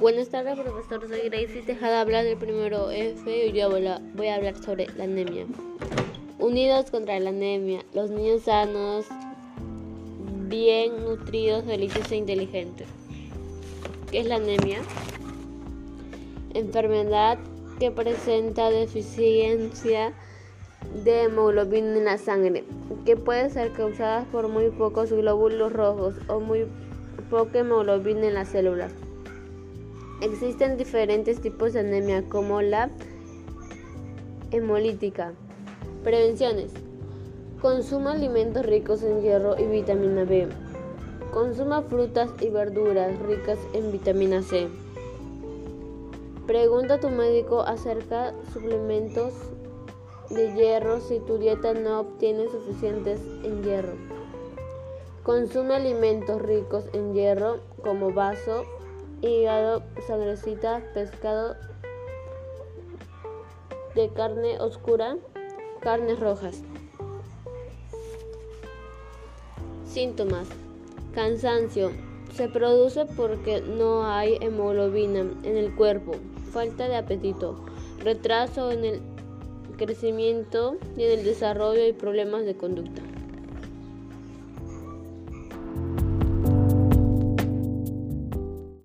Buenas tardes, profesor. Soy Gracie Tejada, habla del primero F y yo voy a hablar sobre la anemia. Unidos contra la anemia, los niños sanos, bien nutridos, felices e inteligentes. ¿Qué es la anemia? Enfermedad que presenta deficiencia de hemoglobina en la sangre, que puede ser causada por muy pocos glóbulos rojos o muy poca hemoglobina en las células. Existen diferentes tipos de anemia como la hemolítica. Prevenciones. Consuma alimentos ricos en hierro y vitamina B. Consuma frutas y verduras ricas en vitamina C. Pregunta a tu médico acerca suplementos de hierro si tu dieta no obtiene suficientes en hierro. Consume alimentos ricos en hierro como vaso, hígado, sangrecita, pescado de carne oscura, carnes rojas. Síntomas. Cansancio. Se produce porque no hay hemoglobina en el cuerpo, falta de apetito, retraso en el crecimiento y en el desarrollo y problemas de conducta.